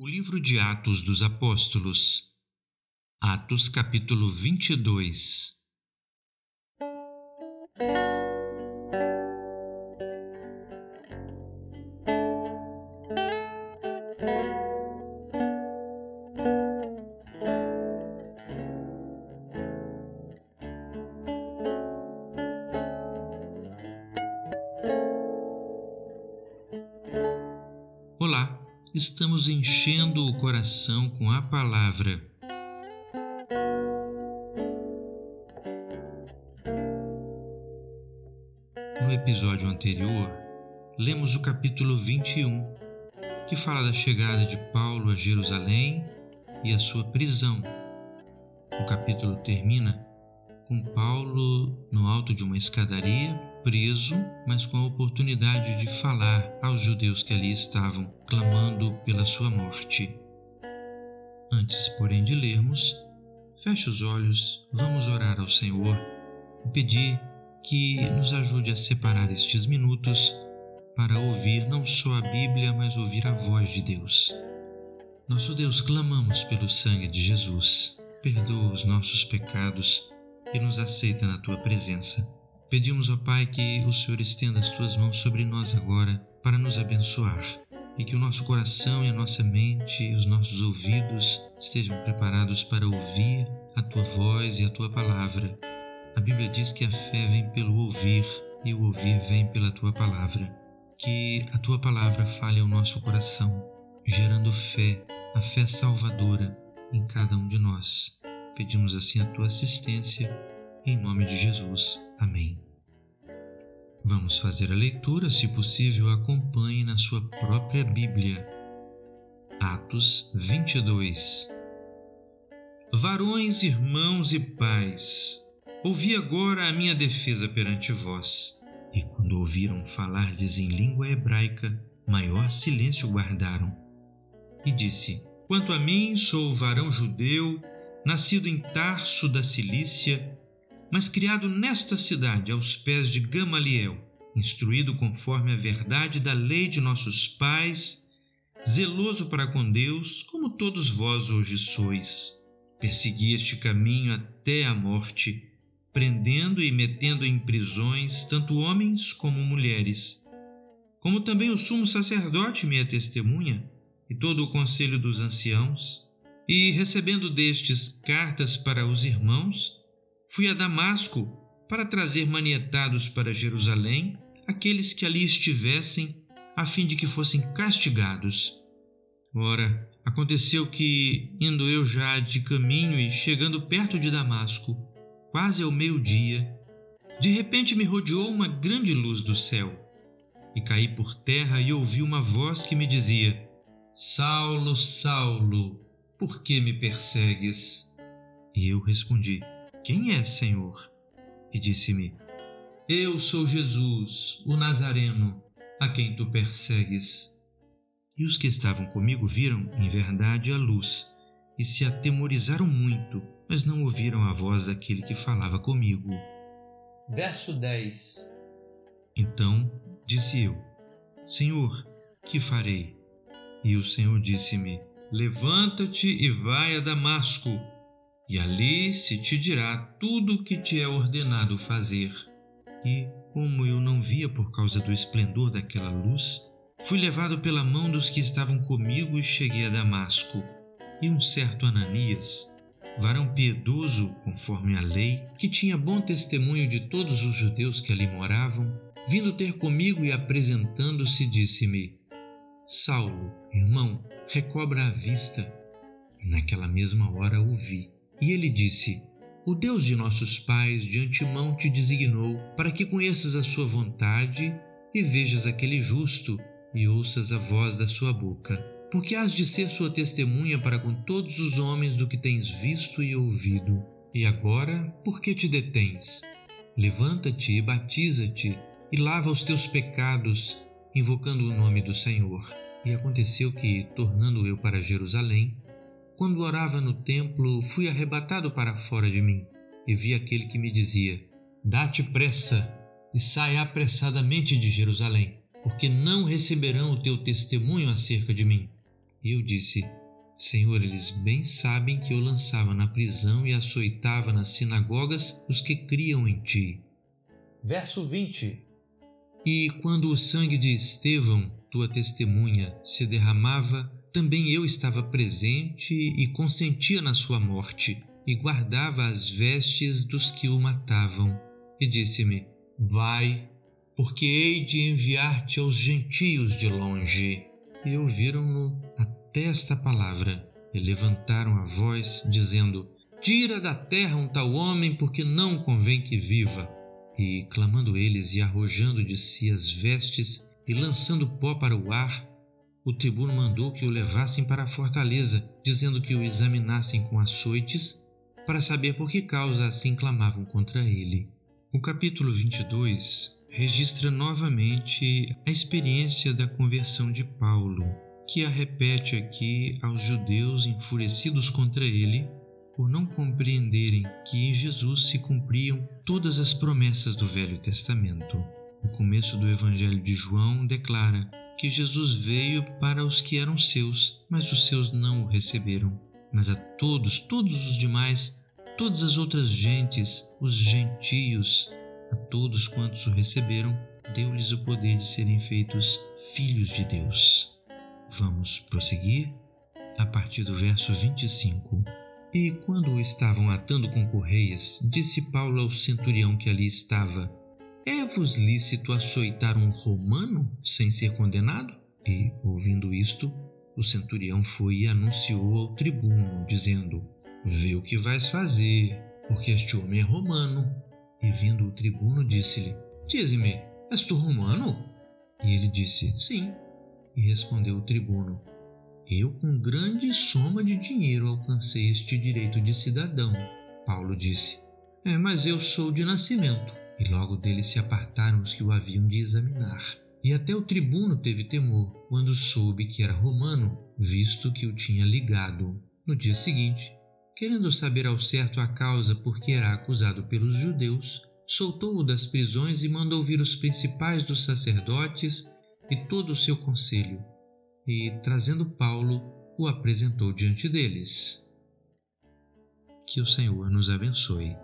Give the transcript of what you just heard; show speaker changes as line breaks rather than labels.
O livro de Atos dos Apóstolos, Atos capítulo 22. Olá, estamos enchendo o coração com a palavra. No episódio anterior, lemos o capítulo 21, que fala da chegada de Paulo a Jerusalém e a sua prisão. O capítulo termina com Paulo no alto de uma escadaria, preso, mas com a oportunidade de falar aos judeus que ali estavam, clamando pela sua morte. Antes, porém, de lermos, feche os olhos, vamos orar ao Senhor e pedir que nos ajude a separar estes minutos para ouvir não só a Bíblia, mas ouvir a voz de Deus. Nosso Deus, clamamos pelo sangue de Jesus. Perdoa os nossos pecados e nos aceita na tua presença. Pedimos, ó Pai, que o Senhor estenda as tuas mãos sobre nós agora para nos abençoar e que o nosso coração e a nossa mente e os nossos ouvidos estejam preparados para ouvir a tua voz e a tua palavra. A Bíblia diz que a fé vem pelo ouvir e o ouvir vem pela tua palavra. Que a tua palavra fale ao nosso coração, gerando fé, a fé salvadora em cada um de nós. Pedimos assim a tua assistência, em nome de Jesus. Amém. Vamos fazer a leitura, se possível, acompanhe na sua própria Bíblia. Atos 22 Varões, irmãos e pais, ouvi agora a minha defesa perante vós. E quando ouviram falar-lhes em língua hebraica, maior silêncio guardaram. E disse: Quanto a mim, sou varão judeu, nascido em Tarso da Cilícia, mas criado nesta cidade, aos pés de Gamaliel, instruído conforme a verdade da lei de nossos pais, zeloso para com Deus, como todos vós hoje sois. Persegui este caminho até a morte, prendendo e metendo em prisões tanto homens como mulheres. Como também o sumo sacerdote me é testemunha, e todo o conselho dos anciãos, e recebendo destes cartas para os irmãos, fui a Damasco para trazer manietados para Jerusalém aqueles que ali estivessem, a fim de que fossem castigados. Ora, aconteceu que, indo eu já de caminho e chegando perto de Damasco, quase ao meio-dia, de repente me rodeou uma grande luz do céu. E caí por terra e ouvi uma voz que me dizia: Saulo, Saulo, por que me persegues? E eu respondi: Quem é, Senhor? E disse-me: Eu sou Jesus, o Nazareno, a quem tu persegues. E os que estavam comigo viram, em verdade, a luz, e se atemorizaram muito, mas não ouviram a voz daquele que falava comigo.
Verso 10
Então disse eu: Senhor, que farei? E o Senhor disse-me: Levanta-te e vai a Damasco, e ali se te dirá tudo o que te é ordenado fazer. E, como eu não via por causa do esplendor daquela luz, fui levado pela mão dos que estavam comigo e cheguei a Damasco. E um certo Ananias, varão piedoso conforme a lei, que tinha bom testemunho de todos os judeus que ali moravam, vindo ter comigo e apresentando-se, disse-me: Saulo, irmão, recobra a vista. E naquela mesma hora o vi. E ele disse: O Deus de nossos pais de antemão te designou para que conheças a sua vontade e vejas aquele justo e ouças a voz da sua boca. Porque has de ser sua testemunha para com todos os homens do que tens visto e ouvido. E agora, por que te detens? Levanta-te e batiza-te e lava os teus pecados invocando o nome do Senhor. E aconteceu que, tornando eu para Jerusalém, quando orava no templo, fui arrebatado para fora de mim e vi aquele que me dizia: Dá-te pressa e sai apressadamente de Jerusalém, porque não receberão o teu testemunho acerca de mim. E eu disse: Senhor, eles bem sabem que eu lançava na prisão e açoitava nas sinagogas os que criam em ti.
Verso 20.
E quando o sangue de Estevão, tua testemunha, se derramava, também eu estava presente e consentia na sua morte, e guardava as vestes dos que o matavam. E disse-me: Vai, porque hei de enviar-te aos gentios de longe. E ouviram-no até esta palavra, e levantaram a voz, dizendo: Tira da terra um tal homem, porque não convém que viva. E, clamando eles e arrojando de si as vestes e lançando pó para o ar, o tribuno mandou que o levassem para a fortaleza, dizendo que o examinassem com açoites, para saber por que causa assim clamavam contra ele. O capítulo 22 registra novamente a experiência da conversão de Paulo que a repete aqui aos judeus enfurecidos contra ele por não compreenderem que em Jesus se cumpriam todas as promessas do Velho Testamento. O começo do Evangelho de João declara que Jesus veio para os que eram seus, mas os seus não o receberam. Mas a todos, todos os demais, todas as outras gentes, os gentios, a todos quantos o receberam, deu-lhes o poder de serem feitos filhos de Deus. Vamos prosseguir a partir do verso 25. E quando o estavam atando com correias, disse Paulo ao centurião que ali estava: É-vos lícito açoitar um romano sem ser condenado? E, ouvindo isto, o centurião foi e anunciou ao tribuno, dizendo: Vê o que vais fazer, porque este homem é romano. E vindo o tribuno, disse-lhe: Dize-me, és tu romano? E ele disse: Sim. E respondeu o tribuno: Eu, com grande soma de dinheiro, alcancei este direito de cidadão. Paulo disse: É, mas eu sou de nascimento. E logo dele se apartaram os que o haviam de examinar. E até o tribuno teve temor quando soube que era romano, visto que o tinha ligado. No dia seguinte, querendo saber ao certo a causa por que era acusado pelos judeus, soltou-o das prisões e mandou vir os principais dos sacerdotes e todo o seu conselho, e, trazendo Paulo, o apresentou diante deles. Que o Senhor nos abençoe.